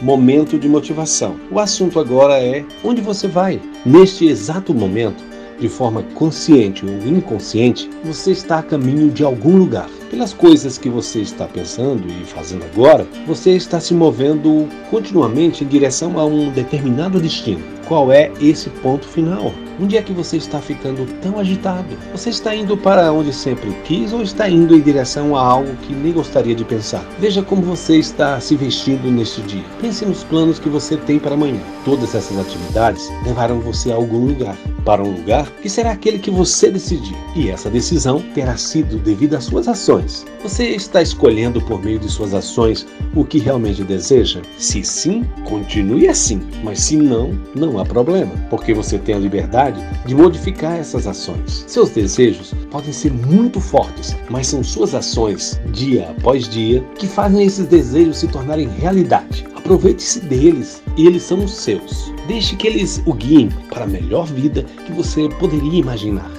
momento de motivação. O assunto agora é onde você vai. Neste exato momento, de forma consciente ou inconsciente, você está a caminho de algum lugar. Pelas coisas que você está pensando e fazendo agora, você está se movendo continuamente em direção a um determinado destino. Qual é esse ponto final? Onde é que você está ficando tão agitado? Você está indo para onde sempre quis ou está indo em direção a algo que nem gostaria de pensar? Veja como você está se vestindo neste dia. Pense nos planos que você tem para amanhã. Todas essas atividades levarão você a algum lugar, para um lugar que será aquele que você decidir. E essa decisão terá sido devido às suas ações. Você está escolhendo por meio de suas ações o que realmente deseja? Se sim, continue assim. Mas se não, não há problema, porque você tem a liberdade de modificar essas ações. Seus desejos podem ser muito fortes, mas são suas ações, dia após dia, que fazem esses desejos se tornarem realidade. Aproveite-se deles, eles são os seus. Deixe que eles o guiem para a melhor vida que você poderia imaginar.